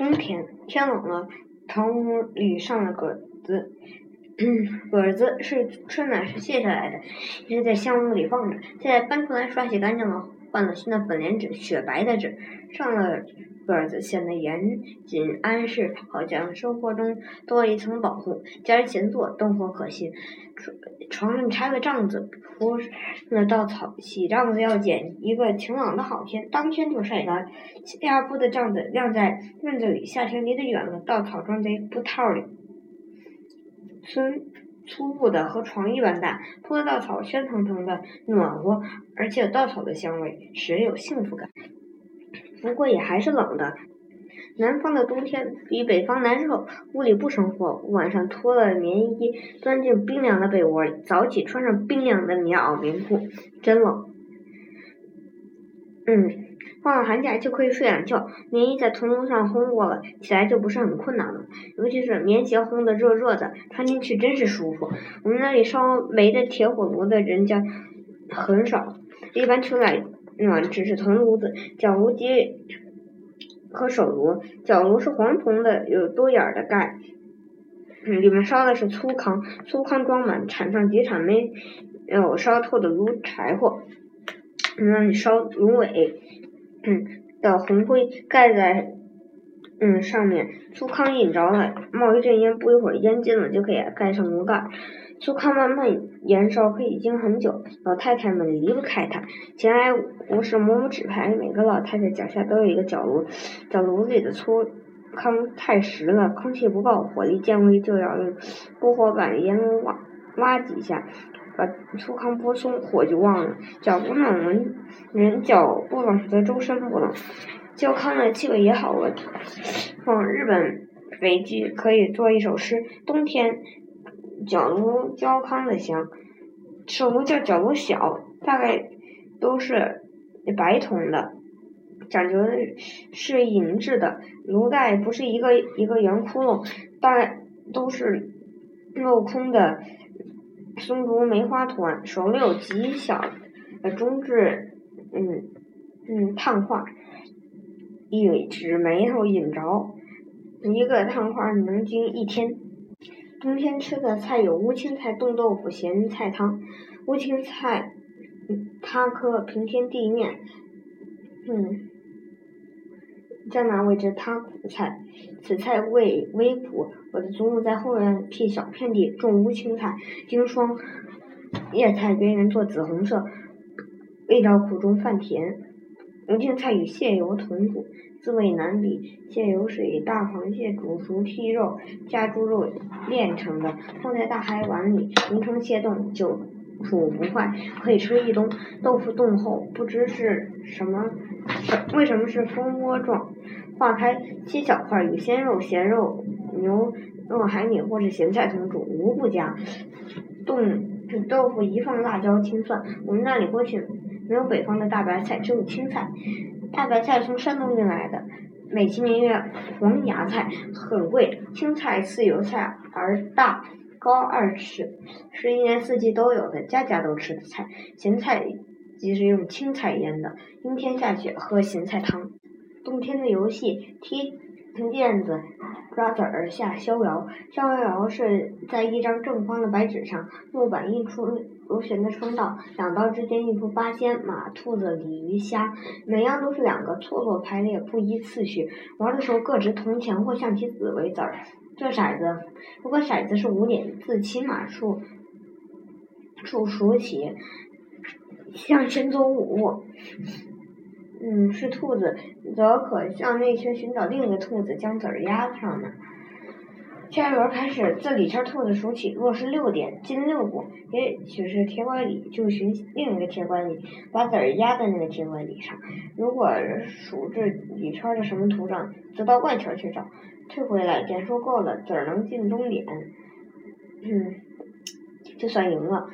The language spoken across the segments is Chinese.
冬天，天冷了，堂屋里上了果子。果子是春暖时卸下来的，一直在香屋里放着。现在搬出来刷洗干净了，换了新的粉莲纸，雪白的纸，上了鸽子，显得严谨安适，好像生活中多了一层保护。家人闲坐，灯火可信。床床上拆了帐子，铺了稻草。洗帐子要拣一个晴朗的好天，当天就晒干。第二铺的帐子晾在院子里，夏天离得远了，稻草装在布套里。孙粗布的和床一般大，铺的稻草喧腾腾的，暖和，而且稻草的香味，使人有幸福感。不过也还是冷的。南方的冬天比北方难受，屋里不生火，晚上脱了棉衣，钻进冰凉的被窝里，早起穿上冰凉的棉袄棉裤，真冷。嗯。放了寒假就可以睡懒觉，棉衣在铜炉上烘过了，起来就不是很困难了。尤其是棉鞋烘得热热的，穿进去真是舒服。我们那里烧煤的铁火炉的人家很少，一般取暖暖只是铜炉子、角炉及和手炉。角炉是黄铜的，有多眼儿的盖，里面烧的是粗糠，粗糠装满，铲上几铲没有烧透的炉柴火，那里烧芦苇。嗯，的红灰盖在嗯上面，粗糠引着了，冒一阵烟，不一会儿烟尽了，就可以盖上炉盖。粗糠慢慢燃烧，可以经很久。老太太们离不开它，闲来无事摸摸纸牌。每个老太太脚下都有一个角炉，角炉里的粗糠太实了，空气不够，火力渐微，就要用拨火板烟挖挖几下。把粗糠拨松，火就旺了。脚不冷，人人脚不冷则周身不冷。焦糠的气味也好闻。放日本北剧可以做一首诗：冬天脚炉焦糠的香。手炉叫脚炉小，大概都是白铜的，讲究的是银制的。炉盖不是一个一个圆窟窿，大概都是镂空的。松竹梅花图案，手里有极小的中至，嗯嗯烫画，一指眉头引着，一个烫画能经一天。冬天吃的菜有乌青菜冻豆腐、咸菜汤。乌青菜，它可平添地面，嗯。江南谓之汤苦菜，此菜味微苦。我的祖母在后院辟小片地种乌青菜，经霜，叶菜边缘做紫红色，味道苦中泛甜。乌青菜与蟹油同煮，滋味难比。蟹油是以大螃蟹煮熟剔肉加猪肉炼成的，放在大海碗里形成蟹冻，就煮不坏，可以吃一冬。豆腐冻后不知是什么，为什么是蜂窝状？化开切小块，与鲜肉、咸肉、牛肉、海米或者咸菜同煮，无不佳。冻豆腐一放辣椒、青蒜。我们那里过去没有北方的大白菜，只有青菜。大白菜从山东运来的，美其名曰黄芽菜，很贵。青菜似油菜而大，高二尺，是一年四季都有的，家家都吃的菜。咸菜即是用青菜腌的，阴天下雪喝咸菜汤。冬天的游戏，踢毽子、抓子儿、下逍遥。逍遥是在一张正方的白纸上，木板印出螺旋的双道，两道之间印出八仙、马、兔子、鲤鱼、虾，每样都是两个，错落排列，不依次序。玩的时候各执铜钱或象棋子为子儿。这骰子，如果骰子是五点，自起码数处数起，向前走五。嗯，是兔子，则可向内圈寻找另一个兔子，将子儿压上呢。下一轮开始，自里圈兔子数起，若是六点，进六步，也许是铁拐李，就寻另一个铁拐李，把子儿压在那个铁拐李上。如果数至里圈的什么图上，则到外圈去找，退回来，点数够了，子儿能进终点，嗯，就算赢了。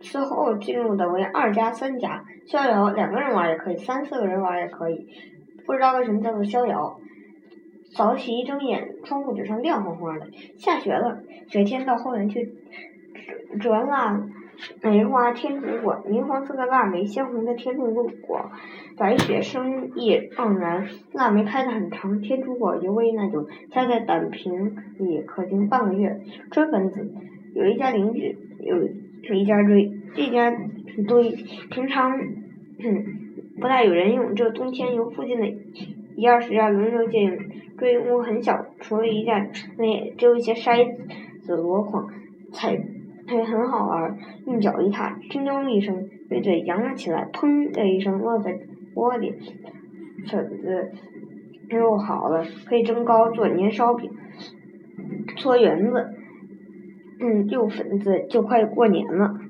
之后进入的为二加三加逍遥，两个人玩也可以，三四个人玩也可以。不知道为什么叫做逍遥。早起一睁眼，窗户纸上亮晃晃的。下雪了，雪天到后园去折折了梅花天竺果，明黄色的腊梅，鲜红的天竺果，白雪生意盎然。腊梅开得很长，天竺果尤为那种，栽在胆瓶里可经半个月。追分子，有一家邻居有一家追，这家堆平常不大有人用，这冬天由附近的一二十家轮流借用。锥屋很小，除了一架那只有一些筛子箩筐，踩。还很好玩，用脚一踏，叮咚一声，被嘴扬了起来，砰的一声落在锅里，粉子又好了，可以蒸糕、做年烧饼、搓圆子，嗯，有粉子就快过年了。